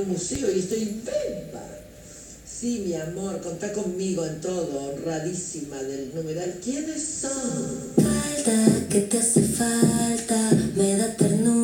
un museo y estoy beba. Sí, mi amor, contá conmigo en todo, honradísima del numeral. ¿Quiénes son? Falta, que te hace falta, me da ternura,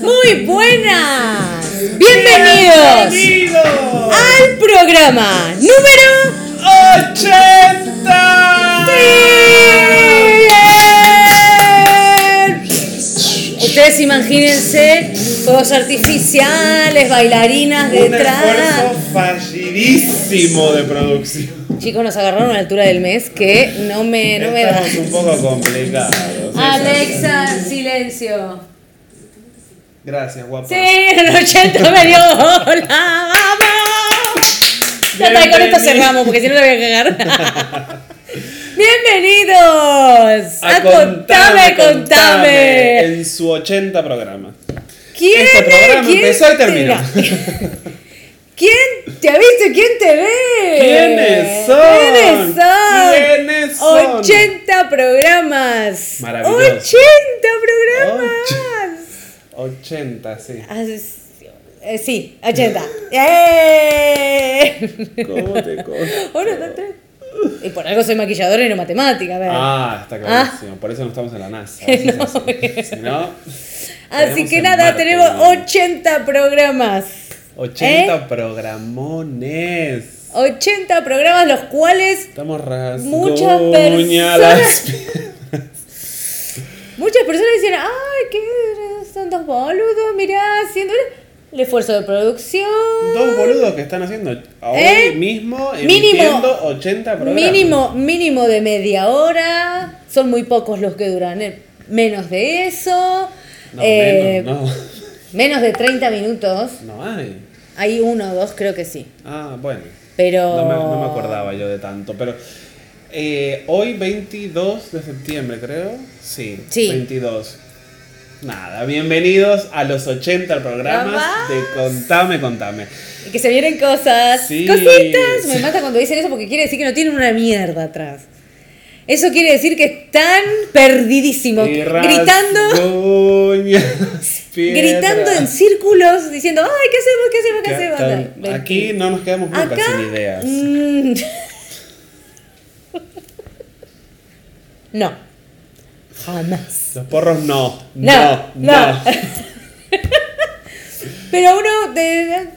Muy buenas. Bienvenidos ¡Bienvenido! al programa número 80. Ustedes imagínense fuegos artificiales, bailarinas Un esfuerzo detrás. fallidísimo de producción. Chicos, nos agarraron a la altura del mes que no me, no me da. Estamos un poco complicados. Alexa, silencio. Gracias, guapa. Sí, en el 80 me dio hola, vamos. Ya está, con esto cerramos, porque si no la voy a cagar. Bienvenidos a, Contame, Contame. En su 80 programa. ¿Quién Este programa ¿Quién empezó y te- terminó. ¿Quién te ha visto quién te ve? ¿Quiénes son? ¿Quiénes son? ¿Quiénes son? 80 programas. Maravilloso. 80 programas. 80, sí. Ah, es- eh, sí, 80. ¡Eh! ¿Cómo te? Uno, dos, tres. Y por algo soy maquilladora y no matemática, ¿verdad? Ah, está clarísimo. Por eso no estamos en la NASA. No, así. no, Así que nada, Marte, tenemos ¿no? 80 programas. 80 ¿Eh? programones. 80 programas, los cuales Estamos Muchas las muchas personas dicen, ay, que son dos boludos, mirá, haciendo el esfuerzo de producción. Dos boludos que están haciendo hoy ¿Eh? mismo Mínimo. emitiendo 80 programas. Mínimo, mínimo de media hora. Son muy pocos los que duran eh, menos de eso. No, Eh, menos, menos de 30 minutos. no. No hay. Hay uno o dos, creo que sí. Ah, bueno. Pero. No me, no me acordaba yo de tanto. Pero eh, hoy 22 de septiembre, creo. Sí, Sí. 22. Nada, bienvenidos a los 80 programas Programas. de Contame, Contame. Y que se vienen cosas. Sí, cositas. Me sí. mata cuando dicen eso porque quiere decir que no tienen una mierda atrás. Eso quiere decir que están perdidísimos. Gritando. Gritando en círculos diciendo, ay, ¿qué hacemos? ¿Qué hacemos? ¿Qué hacemos? Ven. Aquí no nos quedamos nunca Acá, sin ideas. mm, no. Jamás. Los porros no. No, No, no. no. Pero uno de,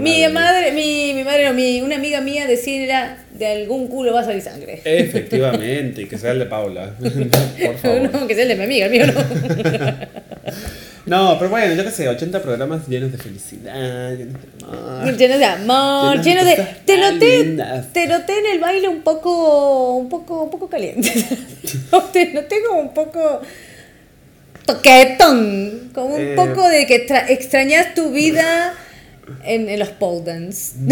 mi vez. madre, mi, mi madre no, mi, una amiga mía decía de algún culo va a salir sangre. Efectivamente, y que sea el de Paula. Por favor. No, que sea el de mi amiga, el mío no. No, pero bueno, yo qué sé, 80 programas llenos de felicidad, llenos de amor. lleno de amor, Llenos lleno de Te noté, lindas. te noté en el baile un poco, un poco, un poco caliente. te noté como un poco toquetón, como un Eh. poco de que extra- extrañas tu vida en, en los pole dance.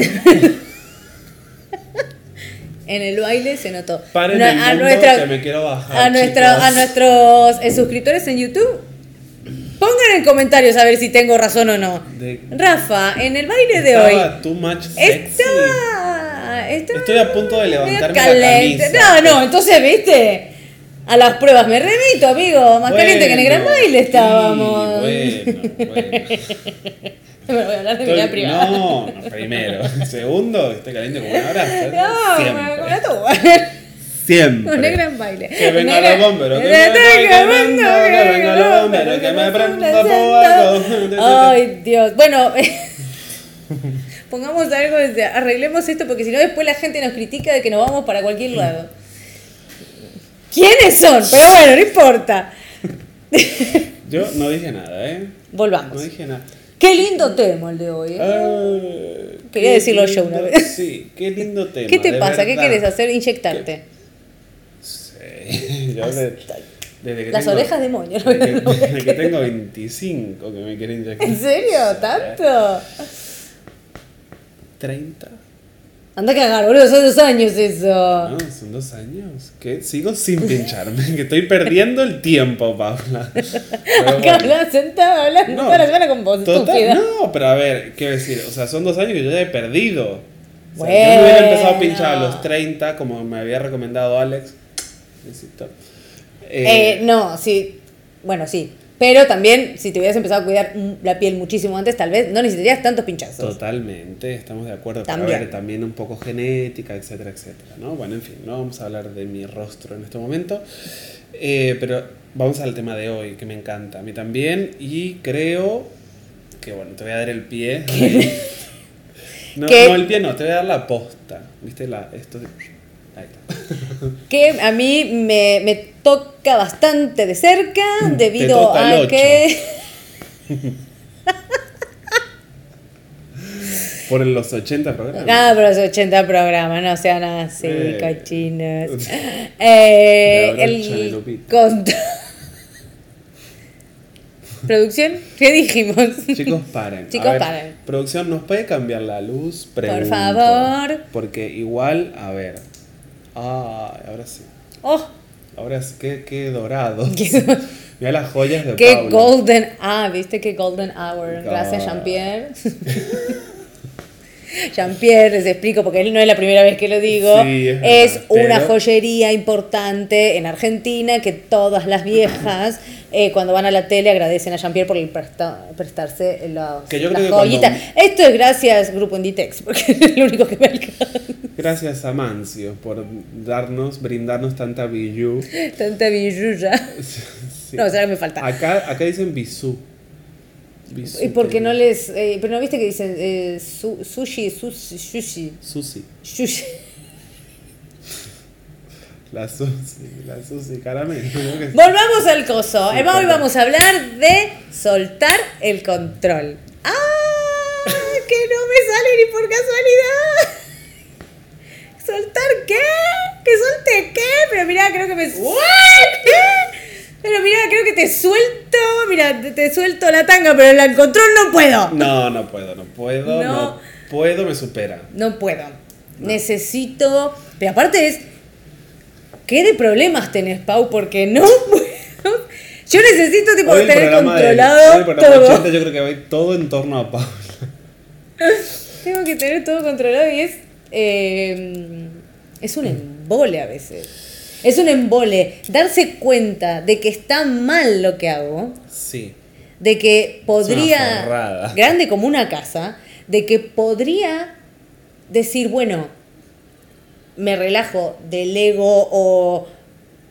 en el baile se notó. Paren No, el mundo que me quiero bajar, a, nuestra- a nuestros eh, suscriptores en YouTube. Pongan en comentarios a ver si tengo razón o no. De- Rafa, en el baile de hoy. Too much sexy. Estaba, estaba Estoy a punto de levantarme la caliente. camisa. No, no, entonces, viste, a las pruebas me remito, amigo. Más caliente que en el gran baile sí, estábamos. bueno, bueno. Bueno, voy a hablar de mi vida privada. no, primero. Segundo, estoy caliente como una brasa. No, me. Siempre. Un gran baile. Que venga los bomberos, que venga quemando, que venga los bomberos, que me prendan fuego. Ay, Dios. Bueno, pongamos algo, arreglemos esto porque si no después la gente nos critica de que nos vamos para cualquier lado. ¿Quiénes son? Pero bueno, no importa. Yo no dije nada, ¿eh? Volvamos. No dije nada. Qué lindo tema el de hoy. ¿eh? Ah, Quería qué decirlo yo una lindo- vez. Sí, qué lindo tema. ¿Qué te pasa? ¿Qué verdad. quieres hacer? Inyectarte. Yo de- desde que Las tengo- orejas de moño, ¿no? Desde desde que tengo 25 que me quieren inyectar. ¿En serio? ¿Tanto? 30. Anda a cagar, boludo, son dos años eso. No, son dos años. Que sigo sin pincharme. Que estoy perdiendo el tiempo, Paula. Acá bueno. hablas sentado hablando No, toda la semana con vos, Total, no, pero a ver, quiero decir, o sea, son dos años que yo ya he perdido. O sea, yo Bueno. me hubiera empezado a pinchar a los 30, como me había recomendado Alex. Besito. Eh, no, sí. Bueno, sí. Pero también, si te hubieras empezado a cuidar la piel muchísimo antes, tal vez no necesitarías tantos pinchazos. Totalmente, estamos de acuerdo. Pero También. a ver, también un poco genética, etcétera, etcétera, ¿no? Bueno, en fin, no vamos a hablar de mi rostro en este momento. Eh, pero vamos al tema de hoy, que me encanta. A mí también. Y creo que, bueno, te voy a dar el pie. No, no, el pie no, te voy a dar la posta. ¿Viste? La, esto de- Ahí está. Que a mí me, me toca bastante de cerca debido a que... Por los 80 programas. Ah, pero los 80 programas, no sean así, Eh. cochinos. Eh, el Chanelupita. cont- ¿Producción? ¿Qué dijimos? Chicos, paren. Chicos, ver, paren. Producción, ¿nos puede cambiar la luz? Pregunto. favor. Porque igual, a ver. Ah, ahora sí. Oh, Ahora sí, qué, qué dorado. Mira las joyas de qué Paula. golden... Ah, ¿viste qué golden hour? Gracias, God. Jean-Pierre. Jean-Pierre, les explico porque él no es la primera vez que lo digo. Sí, es es una joyería importante en Argentina que todas las viejas eh, cuando van a la tele agradecen a Jean-Pierre por el presta- prestarse los, Que yo las creo que joyitas. cuando- Esto es gracias Grupo Inditex, porque es lo único que me alcanza. Gracias a Mancio por darnos, brindarnos tanta bijou. Tanta billulla. Sí. No, o sea, me falta. Acá, acá dicen bisú. Y porque que- no les... eh, pero no viste que dicen eh, su- sushi, sushi, sushi, Susi. sushi. La Susi, la Susi Caramelo. Volvamos al coso. Sí, Hoy vamos a hablar de soltar el control. ¡Ah! Que no me sale ni por casualidad. ¿Soltar qué? ¿Que suelte qué? Pero mira, creo que me... Pero mira, creo que te suelto, mira, te, te suelto la tanga, pero el control no puedo. No, no puedo, no puedo, No. no, puedo, me supera. No puedo. Necesito. Pero aparte es. ¿Qué de problemas tenés, Pau? Porque no puedo. Yo necesito tipo Hoy tener programa de- controlado hoy todo. 80 yo creo que va a ir todo en torno a Paula. Tengo que tener todo controlado y es. eh, es un embole a veces. Es un embole. Darse cuenta de que está mal lo que hago. Sí. de que podría, grande como una casa, de que podría decir, bueno, me relajo del ego o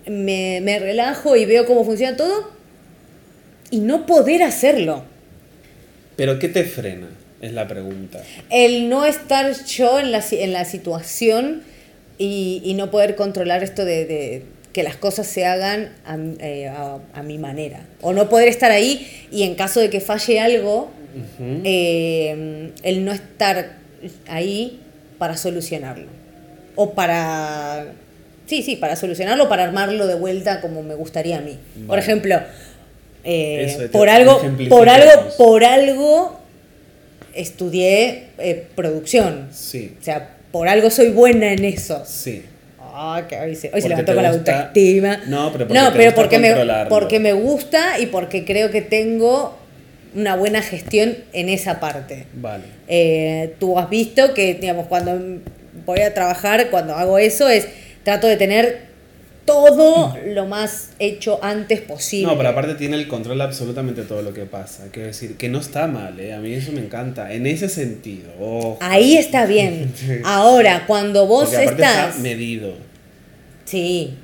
me, me relajo y veo cómo funciona todo y no poder hacerlo. Pero ¿qué te frena? Es la pregunta. El no estar yo en la, en la situación y, y no poder controlar esto de, de que las cosas se hagan a, eh, a- a mi manera. O no poder estar ahí y en caso de que falle algo, eh, el no estar ahí para solucionarlo. O para... Sí, sí, para solucionarlo, para armarlo de vuelta como me gustaría a mí. Por ejemplo, eh, por algo, por algo, por algo estudié eh, producción. Sí, O sea, por algo soy buena en eso. sí. Ah, que hoy se, hoy se levantó con la autoestima. No, pero porque No, pero porque me, porque me gusta y porque creo que tengo una buena gestión en esa parte. Vale. Eh, tú has visto que, digamos, cuando voy a trabajar, cuando hago eso, es trato de tener todo lo más hecho antes posible. No, pero aparte tiene el control absolutamente todo lo que pasa. Quiero decir, que no está mal, ¿eh? A mí eso me encanta. En ese sentido. ojo. Ahí está bien. Ahora, cuando vos Porque estás... está medido. Sí,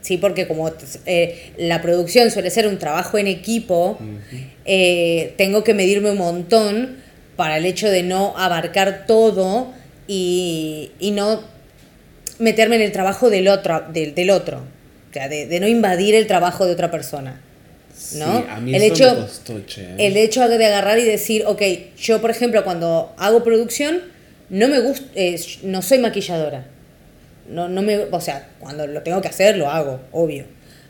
sí, porque como eh, la producción suele ser un trabajo en equipo, eh, tengo que medirme un montón para el hecho de no abarcar todo y, y no meterme en el trabajo del otro, del, del otro. O sea, de, de no invadir el trabajo de otra persona. ¿no? Sí, a mí el eso hecho, me costó, che. el hecho de agarrar y decir, ok, yo por ejemplo cuando hago producción no me gusta, no soy maquilladora. No, no me, o sea, cuando lo tengo que hacer lo hago, obvio.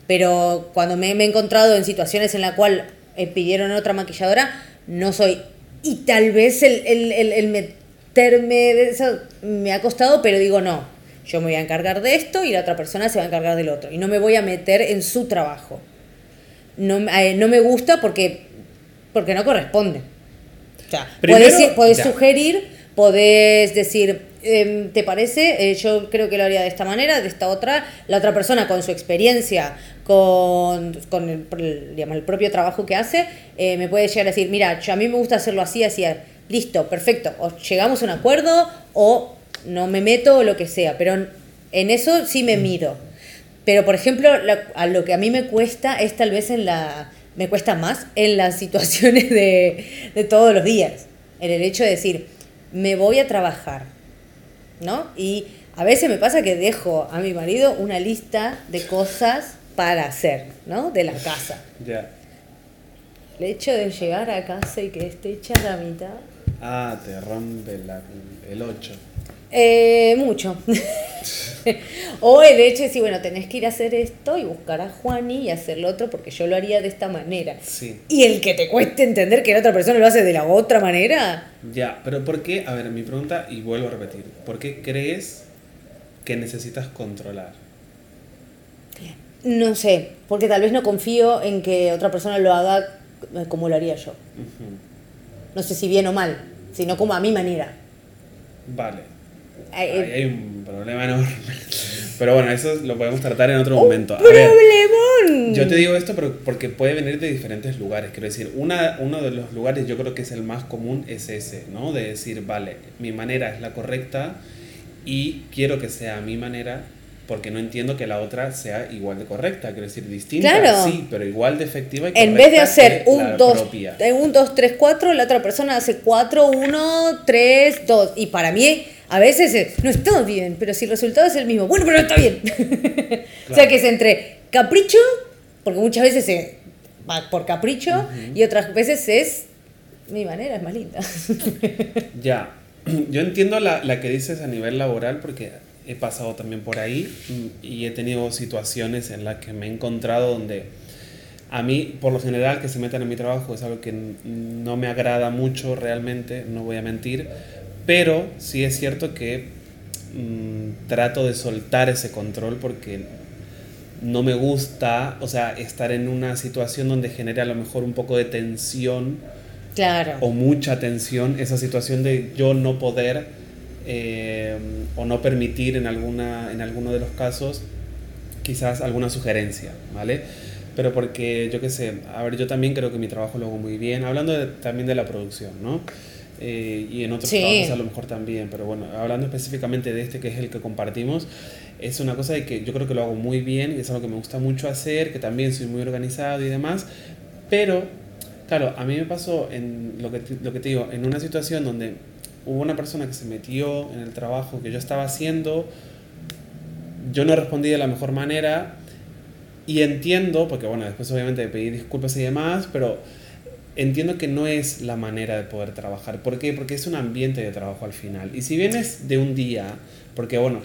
Pero cuando me, me he encontrado en situaciones en la cual eh, pidieron otra maquilladora, no soy. Y tal vez el, el, el, el meterme de eso me ha costado, pero digo no. Yo me voy a encargar de esto y la otra persona se va a encargar del otro. Y no me voy a meter en su trabajo. No, eh, no me gusta porque, porque no corresponde. O sea, Primero, podés, sugerir, podés decir, em, ¿te parece? Eh, yo creo que lo haría de esta manera, de esta otra. La otra persona con su experiencia, con, con el, el, digamos, el propio trabajo que hace, eh, me puede llegar a decir, mira, yo, a mí me gusta hacerlo así, así, listo, perfecto. O llegamos a un acuerdo o no me meto o lo que sea, pero en, eso sí me miro. Pero, por ejemplo, la- a lo que a mí me cuesta es tal vez en la... Me cuesta más en las situaciones de, de todos los días. En el hecho de decir, me voy a trabajar, ¿no? Y a veces me pasa que dejo a mi marido una lista de cosas para hacer, ¿no? De la casa. Ya. El hecho de llegar a casa y que esté hecha la mitad... Ah, te rompe la- el 8. Eh, mucho. o el hecho de decir, bueno, tenés que ir a hacer esto y buscar a Juani y hacer lo otro porque yo lo haría de esta manera. Sí. Y el que te cueste entender que la otra persona lo hace de la otra manera. Ya, pero ¿por qué? A ver, mi pregunta, y vuelvo a repetir. ¿Por qué crees que necesitas controlar? No sé, porque tal vez no confío en que otra persona lo haga eh, como lo haría yo. No sé si bien o mal, sino como a mi manera. Vale. Ahí eh, hay un problema enorme. Pero bueno, eso lo podemos tratar en otro ¡Un momento. A ver, problemón! yo te digo esto porque puede venir de diferentes lugares. Quiero decir, una, uno de los lugares yo creo que es el más común es ese, ¿no? De decir, vale, mi manera es la correcta y quiero que sea mi manera porque no entiendo que la otra sea igual de correcta. Quiero decir, distinta, Claro. sí, pero igual de efectiva y En vez de correcta hacer un la 2, propia. un 2, 3, 4, la otra persona hace 4, 1, 3, 2. Y para mí, a veces es, no está bien, pero si el resultado es el mismo, bueno, pero no está bien. o sea que es entre capricho, porque muchas veces es va por capricho, y otras veces es, mi manera es más linda. Ya, yo entiendo la, la que dices a nivel laboral porque he pasado también por ahí mm, y he tenido situaciones en las que me he encontrado donde a mí, por lo general, que se metan en mi trabajo es algo que no me agrada mucho realmente, no voy a mentir, pero sí es cierto que mm, trato de soltar ese control porque no me gusta, o sea, estar en una situación donde genere a lo mejor un poco de tensión claro. o mucha tensión, esa situación de yo no poder eh, o no permitir en, alguna, en alguno de los casos quizás alguna sugerencia, ¿vale? Pero porque yo qué sé, a ver, yo también creo que mi trabajo lo hago muy bien, hablando de- también de la producción, ¿no? Eh, y en otros Sí. trabajos a lo mejor también, pero bueno, hablando específicamente de este que es el que compartimos, es una cosa de que yo creo que lo hago muy bien y es algo que me gusta mucho hacer, que también soy muy organizado y demás, pero claro, a mí me pasó en lo que, te- lo que te digo, en una situación donde hubo una persona que se metió en el trabajo que yo estaba haciendo, yo no respondí de la mejor manera y entiendo, porque bueno, después obviamente pedí disculpas y demás, pero entiendo que no es la manera de poder trabajar. ¿Por qué? Porque es un ambiente de trabajo al final. Y si vienes de un día, porque bueno,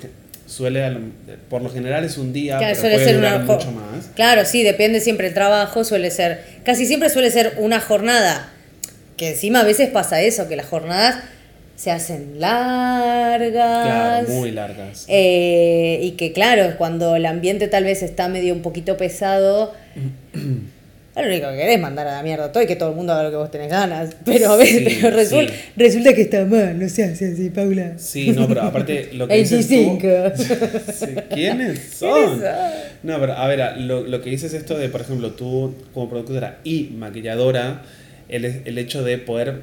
suele, por lo general es un día, Claro, pero suele puede ser durar una mucho más. Claro, sí, depende siempre el trabajo, suele ser, casi siempre suele ser una jornada, que encima a veces pasa eso, que las jornadas se hacen largas. Claro, muy largas. eh, y que claro, cuando el ambiente tal vez está medio un poquito pesado, lo único que querés es mandar a la mierda todo y que todo el mundo haga lo que vos tenés ganas. Pero a Sí, pero sí. resulta que está mal, no se hace así, Paula. Sí, no, pero aparte lo que dices tú... 25. ¿Quiénes son? son? No, pero a ver, lo, lo que dices esto de, por ejemplo, tú como productora y maquilladora, el, el hecho de poder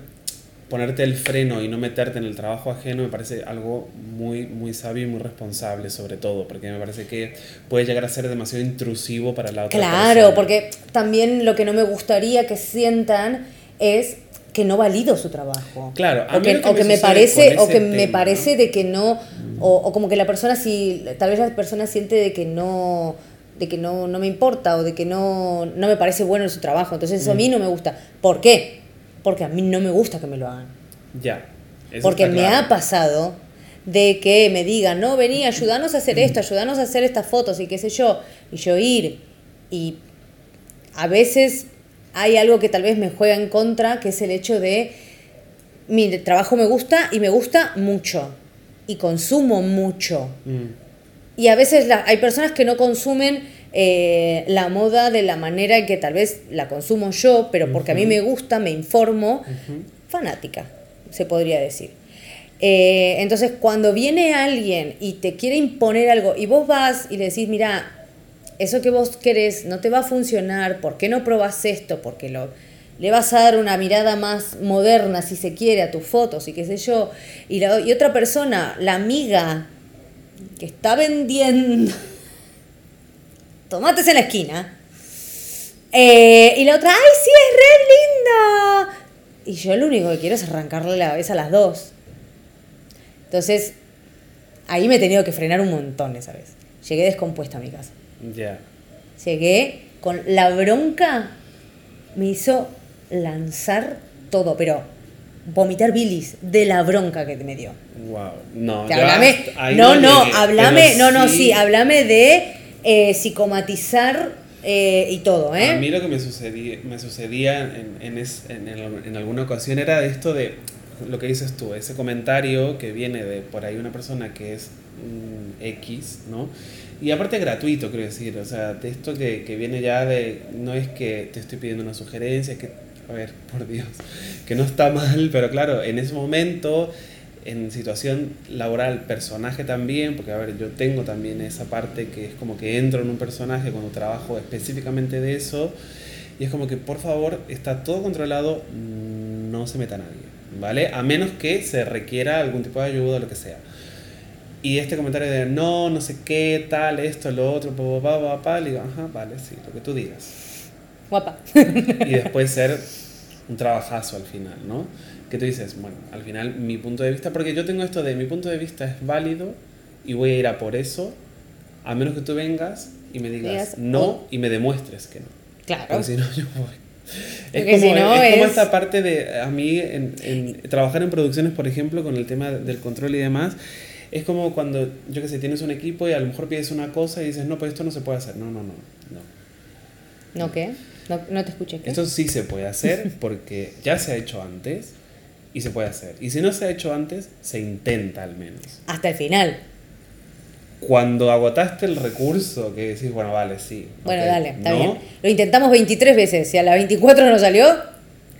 ponerte el freno y no meterte en el trabajo ajeno me parece algo muy, muy sabio y muy responsable sobre todo, porque me parece que puede llegar a ser demasiado intrusivo para la otra Claro, persona. porque también lo que no me gustaría que sientan es que no valido su trabajo. Claro, a o que, o me que me parece, o que me parece de que no, o, o como que la persona si, tal vez la persona siente de que no, de que no, no me importa o de que no, no me parece bueno su trabajo. Entonces eso a mí no me gusta. ¿Por qué? Porque a mí no me gusta que me lo hagan. Ya. eso Porque me claro. ha pasado de que me digan, no, vení, ayúdanos a hacer esto, ayúdanos a hacer estas fotos y qué sé yo. Y yo ir. Y a veces hay algo que tal vez me juega en contra, que es el hecho de mi trabajo me gusta y me gusta mucho. Y consumo mucho. Mm, Y a veces la- hay personas que no consumen eh, la moda de la manera en que tal vez la consumo yo, pero porque a mí me gusta, me informo, fanática, se podría decir. Eh, entonces, cuando viene alguien y te quiere imponer algo y vos vas y le decís, mira, eso que vos querés no te va a funcionar, ¿por qué no probás esto? Porque lo, le vas a dar una mirada más moderna, si se quiere, a tus fotos y qué sé yo. Y, la, y otra persona, la amiga que está vendiendo tomates en la esquina. eh, y la otra, ¡ay, sí, es re linda! Y yo lo único que quiero es arrancarle la cabeza a las dos. Entonces, ahí me he tenido que frenar un montón esa vez. Llegué descompuesta a mi casa. Ya. Llegué con la bronca, me hizo lanzar todo, pero vomitar bilis de la bronca que me dio. Wow. No, hablame, no, no, hablame, no, no, sí, hablame de eh, psicomatizar eh, y todo, ¿eh? A mí lo que me sucedía, me sucedía en, en, es- en, en alguna ocasión era esto de lo que dices tú, ese comentario que viene de por ahí una persona que es mm, X, ¿no? Y aparte gratuito, quiero decir, o sea, de esto que, que viene ya de, no es que te estoy pidiendo una sugerencia, que, a ver, por Dios, que no está mal, pero claro, en ese momento, en situación laboral, personaje también, porque a ver, yo tengo también esa parte que es como que entro en un personaje cuando trabajo específicamente de eso, y es como que por favor, está todo controlado, no se meta nadie, ¿vale? A menos que se requiera algún tipo de ayuda o lo que sea. Y este comentario de no, no sé qué, tal, esto, lo otro, pa, pa, pa, pa, pa, le digo, ajá, vale, sí, lo que tú digas. Guapa. Y después ser un trabajazo al final, ¿no? Que tú dices, bueno, al final mi punto de vista, porque yo tengo esto de mi punto de vista es válido y voy a ir a por eso, a menos que tú vengas y me digas no oh. y me demuestres que no. Claro. Porque si no, yo voy. Es como, si no, es como es- esta parte de, a mí, en, en trabajar en producciones, por ejemplo, con el tema del control y demás, es como cuando, yo que sé, tienes un equipo y a lo mejor pides una cosa y dices, no, pues esto no se puede hacer. No, no, no, no. ¿No qué? No, no te escuché. ¿qué? Esto sí se puede hacer porque ya se ha hecho antes y se puede hacer. Y si no se ha hecho antes, se intenta al menos. Hasta el final. Cuando agotaste el recurso, que decís, bueno, vale, sí. Bueno, dale, está ¿no? bien. Lo intentamos 23 veces. Si a la 24 no salió,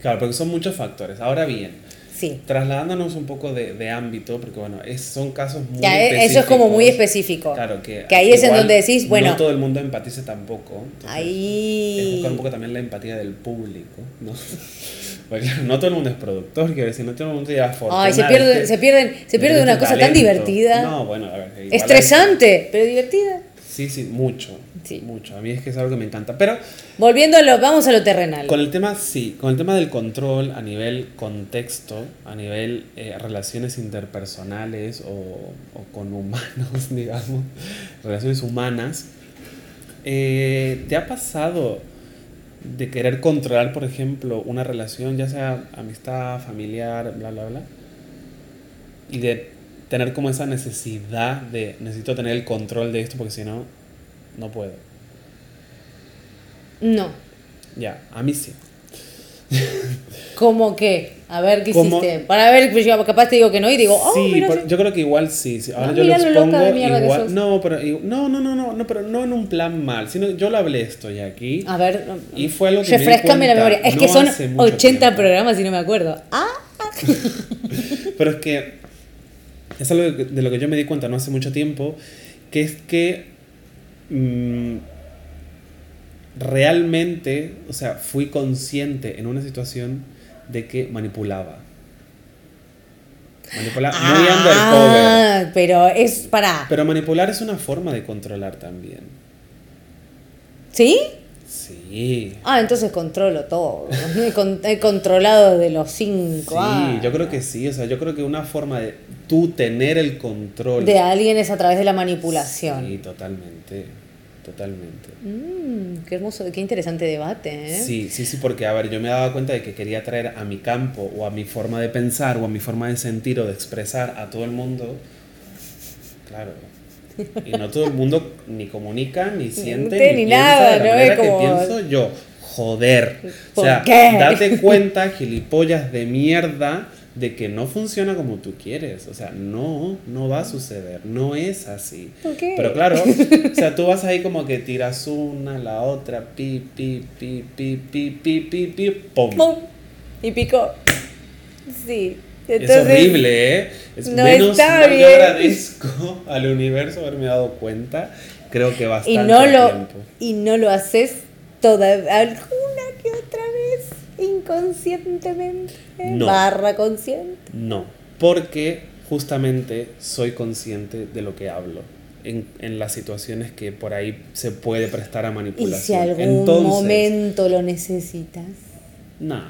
Claro, porque son muchos factores. Ahora bien, sí. trasladándonos un poco de, de ámbito, porque bueno, es, son casos muy Ya, eh, eso es como muy específico. Claro, que, Que ahí es en donde decís, bueno- No todo el mundo empatice tampoco. Es Ahí. buscar un poco también la empatía del público, ¿no? Porque no todo el mundo es productor, quiero decir, no todo el mundo lleva fortuna. Ay, se de pierden, se pierden, se pierde de una cosa tan divertida. No, bueno, a ver. hay- estresante, pero divertida. Sí, sí, mucho. Sí. Mucho. A mí es que es algo que me encanta. Pero Volviendo a lo, vamos a lo terrenal. con el tema, sí, con el tema del control a nivel contexto, a nivel eh, relaciones interpersonales o, o con humanos, digamos, relaciones humanas, eh, ¿te ha pasado de querer controlar, por ejemplo, una relación, ya sea amistad, familiar, bla, bla, bla? Y de tener como esa necesidad de, necesito tener el control de esto porque si no, no puedo. No. Ya, a mí sí. ¿Cómo qué? A ver qué ¿Cómo? hiciste. Para ver, pues yo capaz te digo que no y digo, oh, sí, mira, por- sí. yo creo que igual sí. sí. Ahora Ah, yo lo expongo que igual. No, pero no, no, no, no, no, pero no en un plan mal, sino yo lo hablé esto ya aquí. A ver, Y fue algo que me di refrescame la memoria. Es no que son hace mucho 80 tiempo. programas y no me acuerdo. Ah, Pero es que es algo de lo que yo me di cuenta no hace mucho tiempo, que es que mm, realmente, o sea, fui consciente en una situación de que manipulaba. Manipulaba muy undercover. Ah, pero es para. Pero manipular es una forma de controlar también. ¿Sí? Sí. Ah, entonces controlo todo. He, con- he controlado de los cinco. Sí, yo creo que sí. O sea, yo creo que una forma de tú tener el control. De alguien es a través de la manipulación. Sí, totalmente. totalmente. Mm, qué hermoso, qué interesante debate, ¿eh? Sí, sí, sí, porque a ver, yo me daba cuenta de que quería traer a mi campo o a mi forma de pensar o a mi forma de sentir o de expresar a todo el mundo. Claro. Y no todo el mundo ni comunica, ni siente, ni piensa nada, de la ¿no? manera Es como- que pienso yo. Joder. O ¿Por sea, qué? date cuenta, gilipollas de mierda, de que no funciona como tú quieres. O sea, no, no va a suceder. No es así. ¿Por qué? Pero claro, o sea, tú vas ahí como que tiras una, la otra, pi, pi, pi, pi, pi, pi, pi, pi, pum. ¡Pum! Y picó. Sí. Es horrible, ¿eh? Es no menos está mal bien. agradezco al universo haberme dado cuenta. Creo que bastante Y no, lo, tiempo. y no lo haces toda, alguna que otra vez inconscientemente. No. Barra consciente. No, porque justamente soy consciente de lo que hablo. En, en las situaciones que por ahí se puede prestar a Y manipulación. si algún Entonces, momento lo necesitas. No,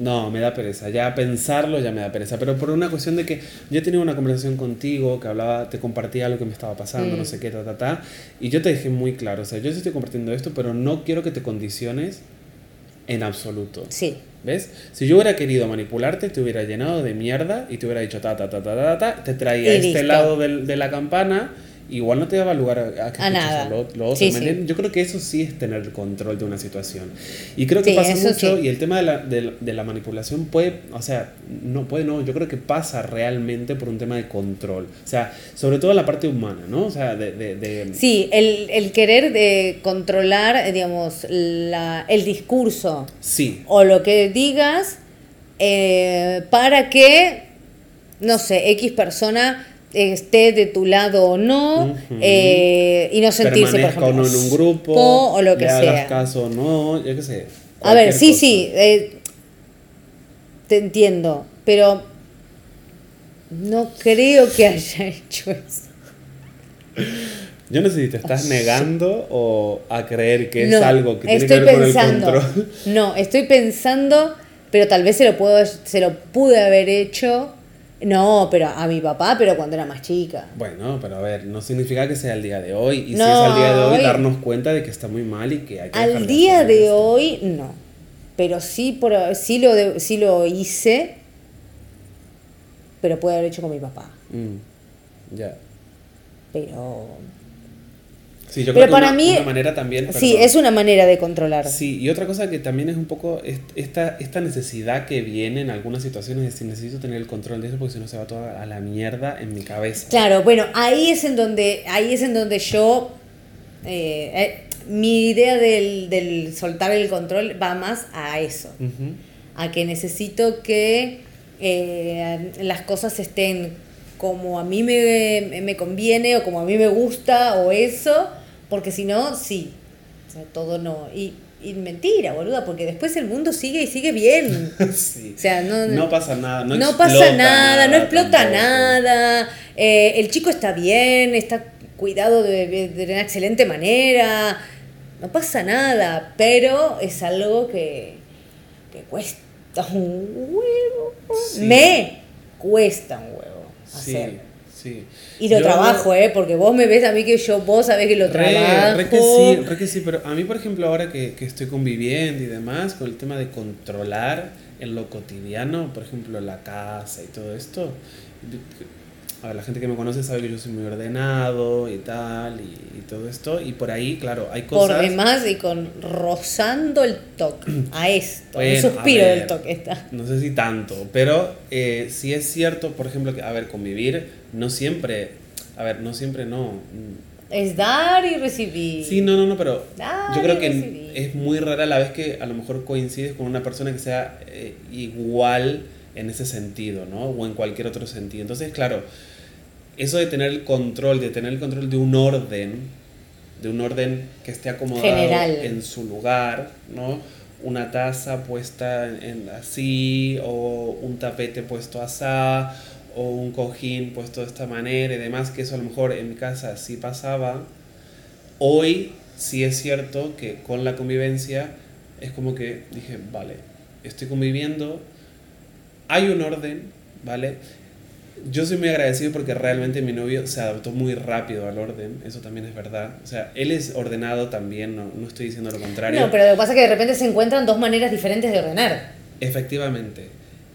no, me da pereza. Ya pensarlo ya me da pereza. Pero por una cuestión de que yo tenía una conversación contigo que hablaba, te compartía lo que me estaba pasando, Mm. no sé qué, ta, ta, ta. Y yo te dejé muy claro. O sea, yo te estoy compartiendo esto, pero no quiero que te condiciones en absoluto. Sí. ¿Ves? Si yo hubiera querido manipularte, te hubiera llenado de mierda y te hubiera dicho ta, ta, ta, ta, ta, ta, te traía Y este listo. lado del- de la campana, igual no te daba lugar a, a que A nada. Lo, lo otro. Yo creo que eso sí es tener el control de una situación. Y creo que Sí, pasa mucho, y el tema de la, de, de la manipulación puede, o sea, no puede, no, yo creo que pasa realmente por un tema de control. O sea, sobre todo la parte humana, ¿no? O sea, de... de, Sí, el, el querer de controlar, digamos, la, el discurso sí, o lo que digas eh, para que, no sé, X persona esté de tu lado o no eh, y no sentirse, por o ejemplo, no en un grupo, o lo que le hagas sea. caso o no, yo qué sé. A ver, sí, cosa. sí, eh, te entiendo, pero no creo que haya hecho eso. Yo no sé si te estás negando o a creer que es algo que tiene estoy que ver pensando, con el control. No, estoy pensando, pero tal vez se lo puedo, se lo pude haber hecho. No, pero a mi papá, pero cuando era más chica. Bueno, pero a ver, no significa que sea el día de hoy. Y si No, es al día de hoy, hoy- darnos cuenta de que está muy mal y que hay que Al día de esto. hoy, no. Pero sí, por, sí, lo de- sí lo hice, pero puede haber hecho con mi papá. Mm, ya. Pero. Sí, yo Pero creo que para una, mí- una manera también. Sí, es una manera de controlar. Sí, y otra cosa que también es un poco est- esta, esta necesidad que viene en algunas situaciones de si necesito tener el control de eso porque si no se va todo a la mierda en mi cabeza. Claro, bueno, ahí es en donde, ahí es en donde yo, eh, eh, mi idea del, del soltar el control va más a eso, a que necesito que eh, las cosas estén como a mí me, me conviene o como a mí me gusta o eso, porque si no, sí, o sea, todo no. Y, y mentira, boluda, porque después el mundo sigue y sigue bien. Sí. O sea, no, No pasa nada, no, no pasa nada, no explota tampoco. nada. eh, el chico está bien, está cuidado de, de- una excelente manera. No pasa nada, pero es algo que, que cuesta un huevo. Sí. Me cuesta un huevo Sí, hacer. Sí. Y lo Yo- trabajo, ¿eh? Porque vos me ves a mí que yo, vos sabés que lo Re, trabajo. re que sí, re que sí, pero a mí, por ejemplo, ahora que, que estoy conviviendo y demás, con el tema de controlar en lo cotidiano, por ejemplo, la casa y todo esto, a ver, la gente que me conoce sabe que yo soy muy ordenado y tal, y, y todo esto, y por ahí, claro, hay Por cosas... demás y con rozando el toque a esto. Bueno, un suspiro ver, del toque está. No sé si tanto, pero eh, sí es cierto, por ejemplo, que, a ver, convivir no siempre, a ver, no siempre no. mm, Es dar y recibir. Sí, no, no, no, pero Dar yo creo que recibir. es muy rara la vez que a lo mejor coincides con una persona que sea eh, igual en ese sentido, ¿no? O en cualquier otro sentido. Entonces, claro, eso de tener el control, de tener el control de un orden, de un orden que esté acomodado General. en su lugar, ¿no? Una taza puesta en así, o un tapete puesto así, o un cojín puesto de esta manera y demás, que eso a lo mejor en mi casa sí pasaba. Hoy sí es cierto que con la convivencia es como que dije, vale, estoy conviviendo, hay un orden, ¿vale? Yo soy muy agradecido porque realmente mi novio se adaptó muy rápido al orden, eso también es verdad. O sea, él es ordenado también, no, no estoy diciendo lo contrario. No, pero lo que pasa es que de repente se encuentran dos maneras diferentes de ordenar. Efectivamente.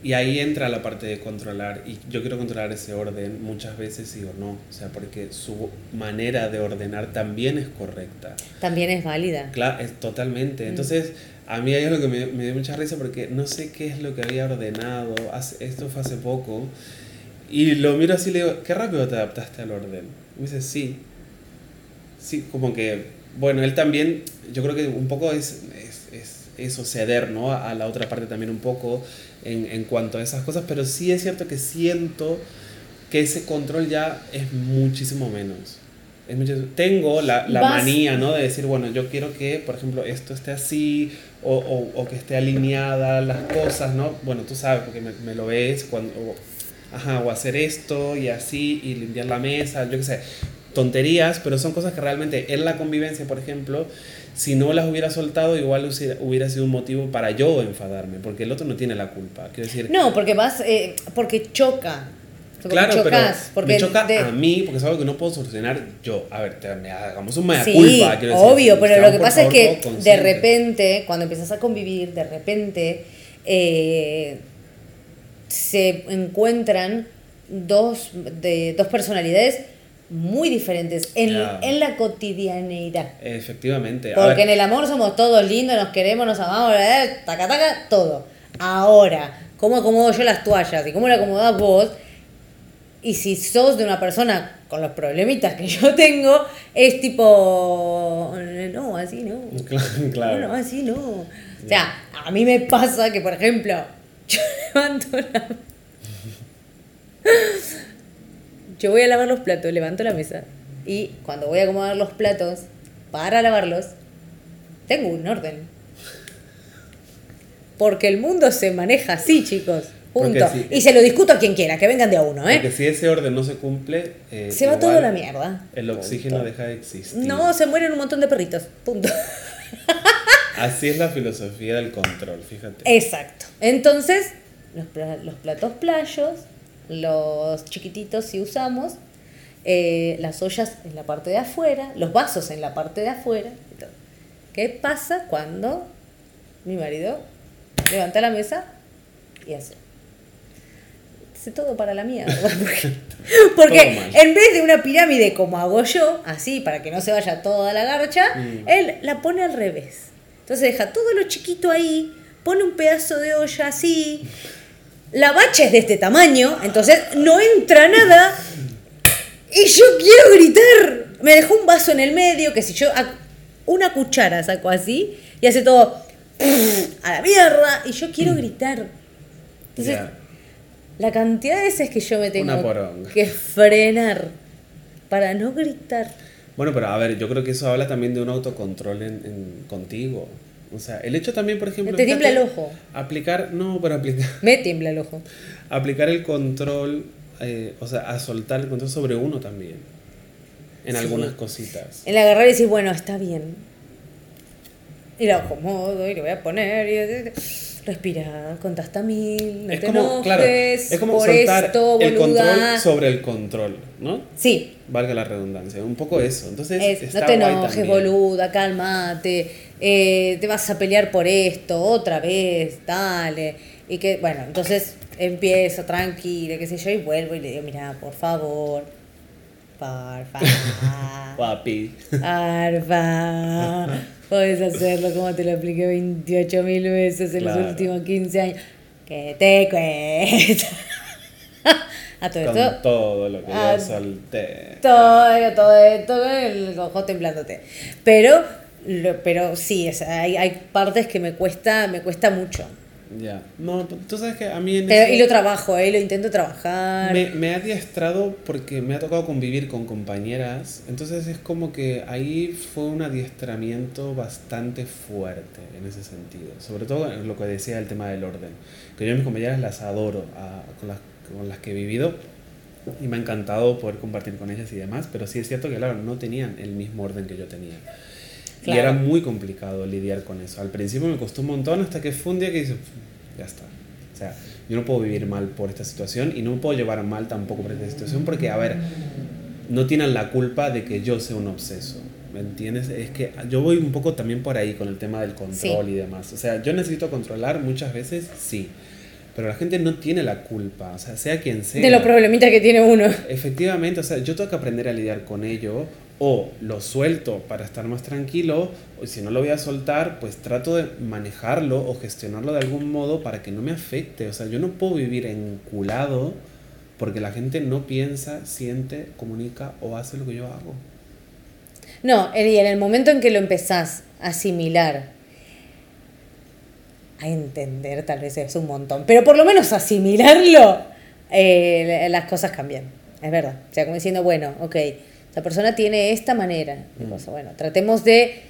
Y ahí entra la parte de controlar. Y yo quiero controlar ese orden muchas veces, sí o no. O sea, porque su manera de ordenar también es correcta. También es válida. Claro, es totalmente. Entonces, a mí hay algo que me, me dio mucha risa porque no sé qué es lo que había ordenado. Hace, esto fue hace poco. Y lo miro así y le digo, ¿qué rápido te adaptaste al orden? Y me dice, sí. Sí, como que, bueno, él también, yo creo que un poco es, es, es eso, ceder, ¿no? A, la otra parte también un poco en, en cuanto a esas cosas, pero sí es cierto que siento que ese control ya es muchísimo menos. Es mucho- tengo la, la manía, ¿no? De decir, bueno, yo quiero que, por ejemplo, esto esté así o, o, o que esté alineada las cosas, ¿no? Bueno, tú sabes, porque me, me lo ves cuando... ajá, o hacer esto y así y limpiar la mesa, yo qué sé, tonterías, pero son cosas que realmente en la convivencia, por ejemplo, si no las hubiera soltado, igual hubiera- sido un motivo para yo enfadarme, porque el otro no tiene la culpa. Quiero decir, No, porque vas, eh, porque choca. Porque claro, chocas, pero porque me choca de- a mí, porque es algo que no puedo solucionar yo. A ver, te- me hagamos un mea Sí, culpa. quiero decir, obvio, pero seamos, lo que pasa es favor, que todos de repente, cuando empiezas a convivir, de repente eh, se encuentran dos, de, dos personalidades muy diferentes en, en la cotidianeidad. Efectivamente. Porque en el amor somos todos lindos, nos queremos, nos amamos, eh, taca, taca, todo. Ahora, ¿cómo acomodo yo las toallas y cómo la acomodás vos? Y si sos de una persona con los problemitas que yo tengo, es tipo, no, así no. Claro. No, no, así no. O sea, a mí me pasa que, por ejemplo, yo levanto la... Yo voy a lavar los platos, levanto la mesa y cuando voy a acomodar los platos para lavarlos, tengo un orden. Porque el mundo se maneja así, chicos. Porque Punto. Y se lo discuto a quien quiera, que vengan de a uno, Porque ¿eh? si ese orden no se cumple, eh, Se va todo a la mierda. El oxígeno Punto. deja de existir. No, se mueren un montón de perritos. Punto. Así es la filosofía del control, fíjate. Exacto. Entonces, los, pla- los platos playos, los chiquititos si usamos, eh, las ollas en la parte de afuera, los vasos en la parte de afuera. ¿Qué pasa cuando mi marido levanta la mesa y hace? Hace todo para la mierda. Porque, en vez de una pirámide como hago yo, así para que no se vaya toda la garcha, Mm. él la pone al revés. Entonces deja todo lo chiquito ahí, pone un pedazo de olla así, la bacha es de este tamaño, entonces no entra nada y yo quiero gritar. Me dejó un vaso en el medio que si yo a- una cuchara saco así y hace todo a la mierda y yo quiero gritar. Entonces. La cantidad de veces que yo me tengo que frenar para no gritar. Bueno, pero a ver, yo creo que eso habla también de un autocontrol en, en- contigo. O sea, el hecho también, por ejemplo... Te tiembla el ojo. Aplicar, no, pero aplicar, Me tiembla el ojo. aplicar el control, eh, o sea, a soltar el control sobre uno también. En Sí. algunas cositas. El agarrar y decir, bueno, está bien. Y lo acomodo y lo voy a poner. Y... Respira, conta hasta mil, no es te como, enojes claro, es como por soltar esto, el control sobre el control, ¿no? Sí, Valga la redundancia, un poco eso. Entonces, es, está no te enojes, boluda, cálmate, eh, te vas a pelear por esto, otra vez, dale. Y que, bueno, entonces empiezo tranquila, qué sé yo, y vuelvo y le digo, mira, por favor, por favor. Papi. Arfa, puedes hacerlo como te lo expliqué 28 mil veces en Claro. los últimos 15 años. Que te cuesta. A todo Con esto, todo lo que yo solté. todo, todo esto, el cojo temblándote. Pero, lo- pero sí, o sea, hay, hay partes que me cuesta, me cuesta mucho. Ya. No, tú sabes que a mí en Pero- y lo trabajo, ¿eh? lo intento trabajar. me, me ha adiestrado porque me ha tocado convivir con compañeras. Entonces es como que ahí fue un adiestramiento bastante fuerte en ese sentido. Sobre todo en lo que decía el tema del orden. Que yo a mis compañeras las adoro, a- con, las, con las que he vivido. Y me ha encantado poder compartir con ellas y demás. Pero sí es cierto que, claro, no tenían el mismo orden que yo tenía. Claro. Y era muy complicado lidiar con eso. Al principio me costó un montón hasta que fue un día que dice, ya está. O sea, yo no puedo vivir mal por esta situación y no me puedo llevar mal tampoco por esta situación porque, a ver, no tienen la culpa de que yo sea un obseso. ¿Me entiendes? Es que yo voy un poco también por ahí con el tema del control Sí. y demás. O sea, yo necesito controlar muchas veces, sí. Pero la gente no tiene la culpa, o sea, sea quien sea. De los problemitas que tiene uno. Efectivamente, o sea, yo tengo que aprender a lidiar con ello o lo suelto para estar más tranquilo o si no lo voy a soltar, pues trato de manejarlo o gestionarlo de algún modo para que no me afecte. O sea, yo no puedo vivir enculado porque la gente no piensa, siente, comunica o hace lo que yo hago. No, y en el momento en que lo empezás a asimilar, a entender, tal vez es un montón, pero por lo menos asimilarlo, eh, las cosas cambian. Es verdad. O sea, como diciendo, bueno, ok, esa persona tiene esta manera de cosa. Bueno, tratemos de,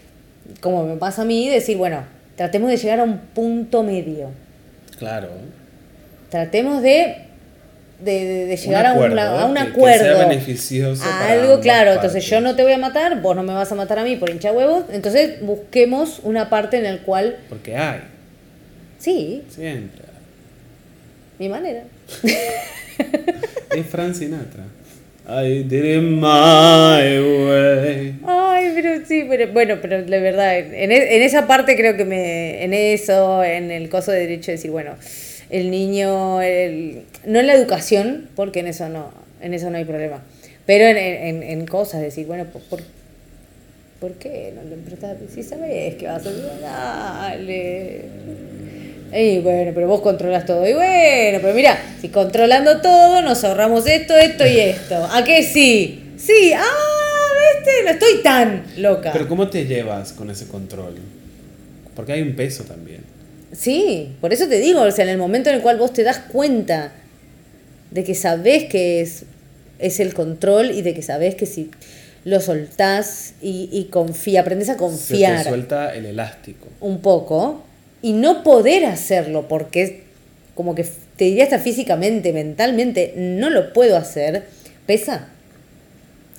como me pasa a mí, decir, bueno, tratemos de llegar a un punto medio. Claro. Tratemos de, de, de- de llegar a, un, acuerdo, a un que- que acuerdo. sea beneficioso a para algo claro. Entonces partes. yo no te voy a matar, vos no me vas a matar a mí por hincha huevos. Entonces busquemos una parte en la cual, Porque hay, sí, siempre. mi manera. Es Frank Sinatra. I did it way. Ay, pero sí, pero bueno, pero de verdad, en, e- en esa parte creo que me, en eso, en el coso de derecho, decir, bueno, el niño, el, no en la educación, porque en eso no, en eso no hay problema, pero en, en, en cosas, decir, bueno, ¿por, por, por qué no le prestas? Si sabes que vas a dale. Y bueno, pero vos controlas todo. Y bueno, pero mira, si controlando todo nos ahorramos esto, esto y esto. ¿A qué sí? Sí, ah, viste, no estoy tan loca. Pero ¿cómo te llevas con ese control? Porque hay un peso también. Sí, por eso te digo, o sea, en el momento en el cual vos te das cuenta de que sabés que es, es el control y de que sabés que si lo soltás y, y confía, aprendes a Se confiar te suelta el elástico. un poco y no poder hacerlo porque como que te diría hasta físicamente, mentalmente, no lo puedo hacer, pesa.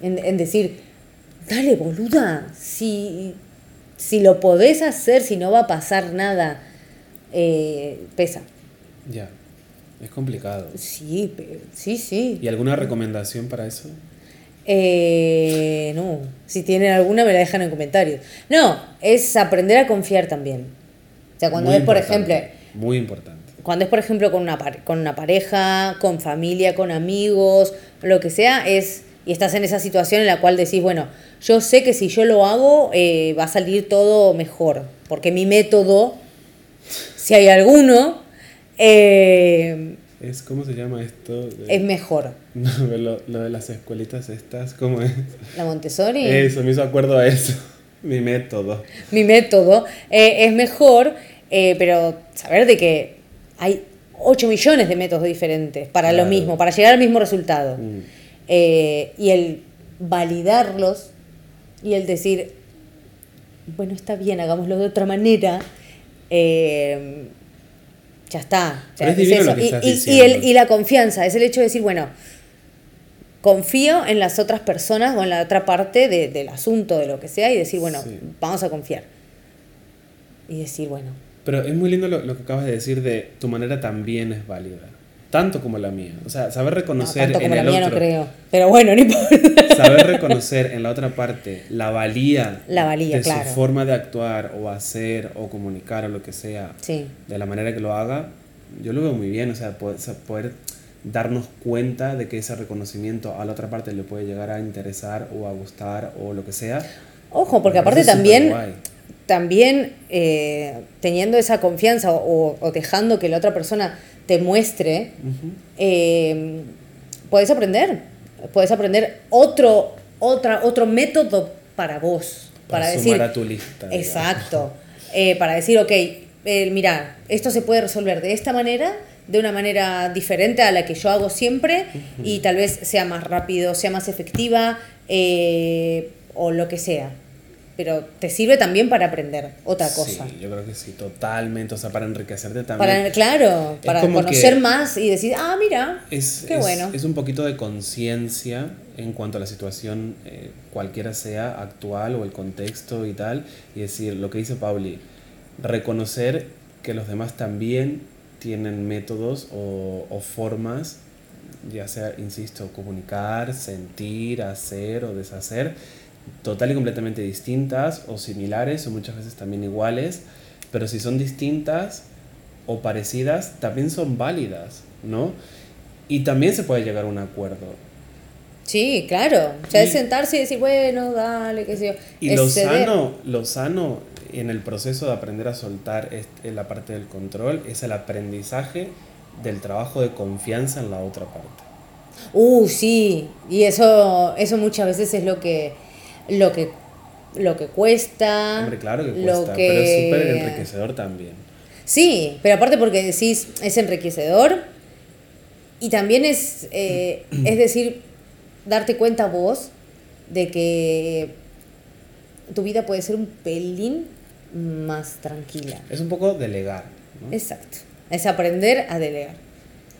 En, en decir, dale boluda, si, si lo podés hacer, si no va a pasar nada, eh, pesa. Ya. Es complicado. Sí, sí, sí. ¿Y alguna recomendación para eso? Eh, no, si tienen alguna me la dejan en comentarios. No, es aprender a confiar también. O sea, cuando Muy es, por ejemplo, Muy importante. cuando es por ejemplo con una, con una pareja, con familia, con amigos, lo que sea, es y estás en esa situación en la cual decís, bueno, yo sé que si yo lo hago eh, va a salir todo mejor, porque mi método, si hay alguno, eh, Es, ¿Cómo se llama esto? Es mejor. No, lo, lo de las escuelitas estas, ¿cómo es? La Montessori. Eso, me hizo acuerdo a eso. Mi método. mi método eh, es mejor, eh, pero saber de que hay 8 millones de métodos diferentes para lo mismo, para llegar al mismo resultado. Mm. Eh, y el validarlos y el decir, bueno, está bien, hagámoslo de otra manera, eh, ya está. O sea, Pero es divino lo que Y- estás y- y diciendo. el- y la confianza, es el hecho de decir, bueno, confío en las otras personas o en la otra parte de- del asunto, de lo que sea, y decir, bueno, Sí. vamos a confiar. Y decir, bueno, Pero es muy lindo lo, lo que acabas de decir de tu manera también es válida. Tanto como la mía. O sea, saber no, reconocer tanto como en la el mía no otro. creo. Pero bueno, no importa. Saber reconocer en la otra parte la valía, La valía, de claro. su forma de actuar o hacer o comunicar o lo que sea, Sí. de la manera que lo haga, yo lo veo muy bien. O sea, poder, o sea, poder darnos cuenta de que ese reconocimiento a la otra parte le puede llegar a interesar o a gustar o lo que sea. Ojo, porque aparte también, también eh, teniendo esa confianza o, o dejando que la otra persona te muestre, eh, puedes aprender. Puedes aprender otro, otra, otro método para vos. Para, Para decir. sumar a tu lista. Exacto. Eh, para decir, ok, mira, esto se puede resolver de esta manera, de una manera diferente a la que yo hago siempre, y tal vez sea más rápido, sea más efectiva, eh, o lo que sea. Pero te sirve también para aprender otra cosa. Sí, yo creo que sí, totalmente. O sea, para enriquecerte también. Para, claro, para conocer más y decir, ah, mira, Es, qué es- bueno. es un poquito de conciencia en cuanto a la situación, eh, cualquiera sea, actual o el contexto y tal, y decir lo que dice Pauli, reconocer que los demás también tienen métodos o, o formas, ya sea, insisto, comunicar, sentir, hacer o deshacer, total y completamente distintas o similares o muchas veces también iguales, pero si son distintas o parecidas, también son válidas, ¿no? Y también se puede llegar a un acuerdo. Sí, claro. O sea, es Y- sentarse y decir, bueno, dale, qué sé yo. Y Es lo ceder. sano, lo sano en el proceso de aprender a soltar este- la parte del control es el aprendizaje del trabajo de confianza en la otra parte. Uh, sí. Y eso, eso muchas veces es lo que, lo que, lo que cuesta. Hombre, claro que lo cuesta, que- pero es súper enriquecedor también. Sí, pero aparte porque decís, es enriquecedor y también es, eh, es decir, darte cuenta vos de que tu vida puede ser un pelín más tranquila. Es un poco delegar, ¿no? Exacto. Es aprender a delegar.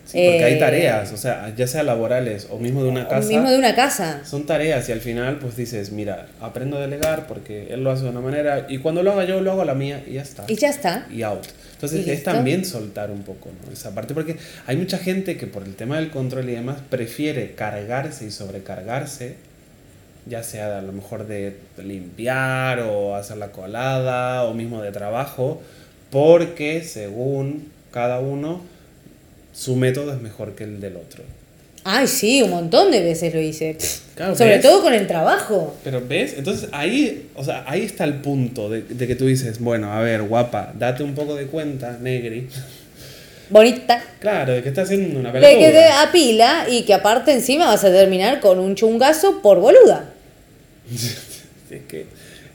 Sí, porque hay Eh, tareas, o sea, ya sea laborales o mismo de una O casa. mismo de una casa. Son tareas y al final pues dices, mira, aprendo a delegar porque él lo hace de una manera y cuando lo haga yo lo hago a la mía y ya está. Y ya está. y out. Entonces Y es también soltar un poco ¿no? esa parte, porque hay mucha gente que por el tema del control y demás prefiere cargarse y sobrecargarse, ya sea a lo mejor de limpiar o hacer la colada o mismo de trabajo, porque según cada uno su método es mejor que el del otro. Ay, sí, un montón de veces lo hice. Claro, Sobre ¿ves? todo con el trabajo. Pero ves, entonces ahí, o sea, ahí está el punto de, de que tú dices, bueno, a ver, guapa, date un poco de cuenta, negri. Bonita. Claro, de que estás haciendo una De que te apila y que aparte encima vas a terminar con un chungazo por boluda. Es que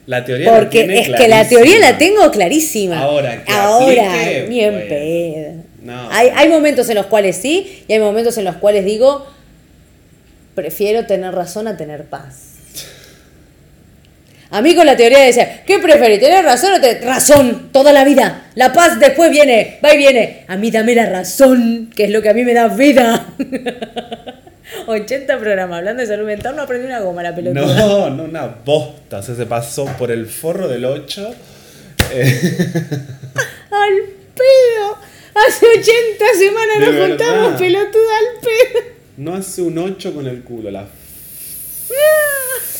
la teoría la Porque tiene es que la teoría la clarísima. tengo clarísima. Ahora, que Ahora, aplique, ni en bueno. pedo. No. Hay, hay momentos en los cuales sí y hay momentos en los cuales digo, prefiero tener razón a tener paz. A mí con la teoría decía, ¿qué preferís? ¿Tener razón o tener razón? Toda la vida. La paz después viene, va y viene. A mí dame la razón, que es lo que a mí me da vida. 80 programas hablando de salud mental, no aprendí una goma la pelota. No, no, una bosta. O sea, se pasó por el forro del 8. Al pedo. Hace 80 semanas De nos verdad. juntamos pelotuda al pedo. No hace un 8 con el culo, la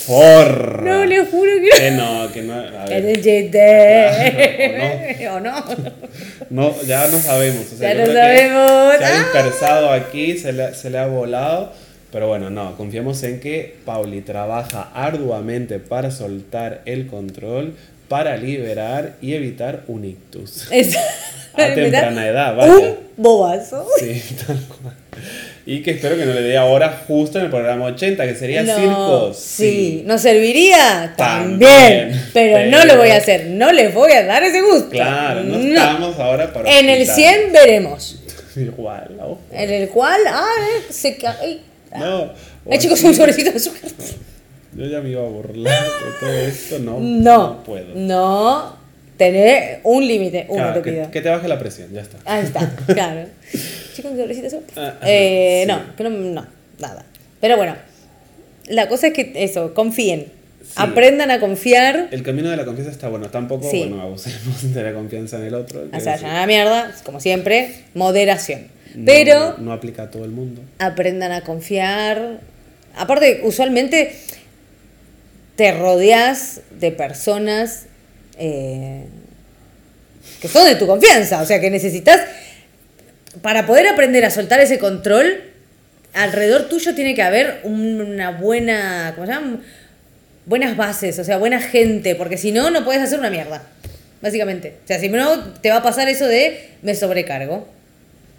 forra. No, le juro que Que no, que no. a Que ver. es un chiste. ¿O no? No, ya no sabemos. O sea, Ya no sabemos. Se ha ¡Ah! dispersado aquí, se le, se le ha volado. Pero bueno, no, confiamos en que Pauli trabaja arduamente para soltar el control, para liberar y evitar un ictus. Es, A temprana edad, vaya. Un bobazo. Sí, tal cual. Y que espero que no le dé ahora justo en el programa 80, que sería No, circo. Sí. ¿nos serviría? También. También. Pero, no lo voy a hacer. No les voy a dar ese gusto. Claro, no, estamos ahora para. En el hospital. 100 veremos. Igual, ojo. En el cual, ah, eh, se ca- ay, No. Ay, o chicos, un sobrecito de azúcar. Yo ya me iba a burlar de todo esto, no. No, puedo. no. Tener un límite, uno Claro, te pido. que te baje la presión, ya está. Ahí está, claro. Chicos, un sobrecito de azúcar. Ah, ah, Eh, sí. No, que no, no, nada. Pero bueno, la cosa es que eso, confíen. Sí. Aprendan a confiar. El camino de la confianza está bueno. Tampoco, Sí. bueno, abusemos de la confianza en el otro. O sea, ya la mierda, como siempre, moderación. No- Pero No aplica a todo el mundo. aprendan a confiar. Aparte, usualmente te rodeas de personas eh, que son de tu confianza. O sea, que necesitas, para poder aprender a soltar ese control, alrededor tuyo tiene que haber una buena, ¿cómo se llama? Buenas bases, o sea, buena gente, porque si no, no puedes hacer una mierda. Básicamente. O sea, si no, te va a pasar eso de me sobrecargo.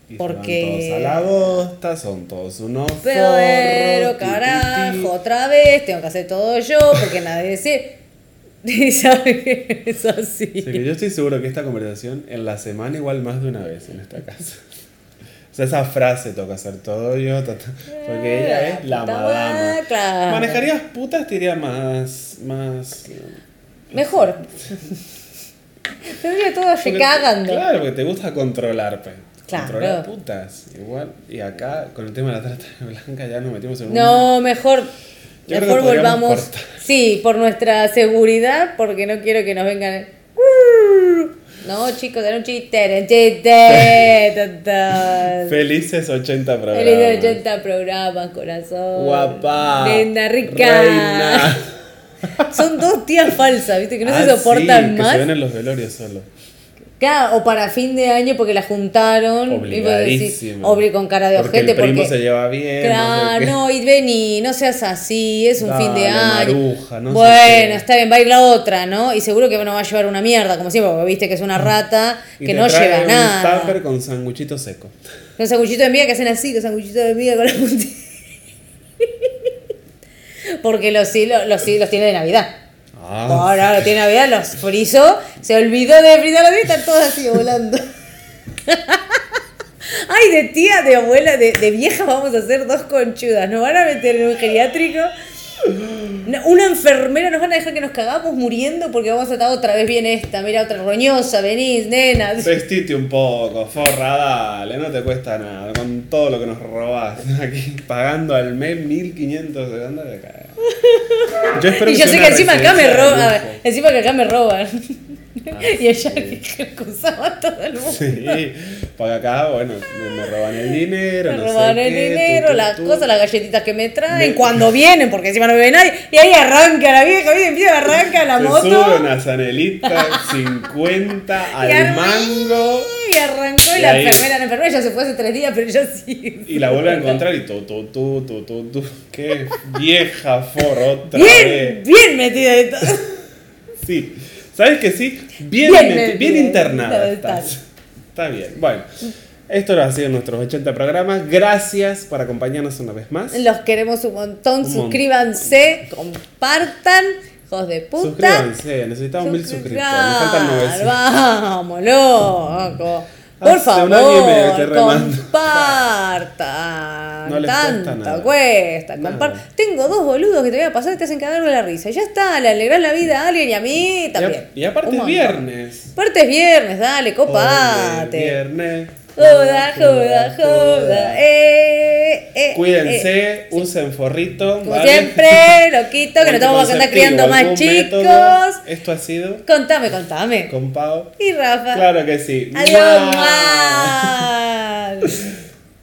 Y se Porque- van todos a la bosta, son todos unos Pero, forros, ti, ti, carajo, otra vez, tengo que hacer todo yo, porque nadie se... Y sabe que es así. O sea, que yo estoy seguro que esta conversación en la semana igual más de una vez en esta casa. O sea, esa frase toca hacer todo yo, ta, ta, porque ella es la madama. claro. ¿Manejarías putas? Te diría más. más eh, Mejor. Pero yo todo porque- recagando. Claro, porque te gusta controlar, pues. Claro. Controlar putas. Igual. Y acá, con el tema de la trata de blanca, ya nos metimos en un. No, mejor. Yo mejor volvamos. cortar. Sí, por nuestra seguridad, porque no quiero que nos vengan. No, chicos, era un chiste, era un chiste. Felices 80 programas. Feliz 80 programas, corazón. Guapa. Linda, rica. Reina. Son dos tías falsas, ¿viste? Que no Ah, se soportan sí, más. Que se ven en los velorios solo. Claro, o para fin de año porque la juntaron. Obligadísimo. obli con cara de Porque ojete el primo porque. se lleva bien. Claro, no sé no, y vení, no seas así, es un Dale, fin de año. maruja, no bueno, está bien, va a ir la otra, ¿no? Y seguro que no va a llevar una mierda, como siempre, porque viste que es una rata que no trae lleva un nada. tupper con sanguchito seco. Con sanguchito de miga que hacen así, con sanguchito de miga con la puntita. Porque los sí, los, los sí los tiene de Navidad. Ah, Ahora lo tiene Navidad, los frizó, se olvidó de fritar los están todos así volando. Ay, de tía, de abuela, de, de vieja vamos a hacer dos conchudas. Nos van a meter en un geriátrico. No, Una enfermera nos van a dejar que nos cagamos muriendo porque vamos a estar otra vez bien esta. Mira, otra roñosa, venís, nena. Vestite un poco, forra, dale, no te cuesta nada. Con todo lo que nos robás aquí, pagando al mes 1500 de anda de acá. Yo espero Y yo sea sé que encima acá me roban. Encima que acá me roban. y ella sí. que acusaba a todo el mundo. Sí, porque acá, bueno, me, roban el dinero, Me no sé roban el qué, dinero, tú, las tú. cosas, las galletitas que me traen, Me- cuando vienen, porque encima no me ve nadie. Y ahí arranca la vieja, ¿viste? Empieza, arranca la Te moto. sube una zanelita 50 al mango Y arrancó y, Y la ahí- enfermera, la enfermera ya se fue hace tres días, pero ella sí. y la vuelve a encontrar y tú, tú, tú, tú, tú, tú. Qué vieja for otra Bien, vez. bien metida de todo. Sí, ¿sabes que sí? Bien, Bien metida, bien internada está. estás. Está bien. Bueno, esto ha sido nuestros 80 programas. Gracias por acompañarnos una vez más. Los queremos un montón. Un montón. suscríbanse, compartan, de puta. Suscríbanse, necesitamos mil suscriptores. Nos faltan 900. Vamos, loco. Por Hace favor, un y compartan. No les cuesta nada. cuesta. Nada. compar- Tengo dos boludos que te voy a pasar y te hacen cagar de la risa. Ya está, le alegrás la vida a alguien y a mí Y, también. a- y aparte Un es montón. viernes. Aparte es viernes, dale, copate. es viernes. Joda, joda, joda. Eh, eh, Cuídense, eh. usen forrito. Como ¿vale? siempre, loquito, que no te vamos a andar criando más chicos. Esto ha sido Contame, contame. con Pau. Y Rafa. Claro que sí. Adiós.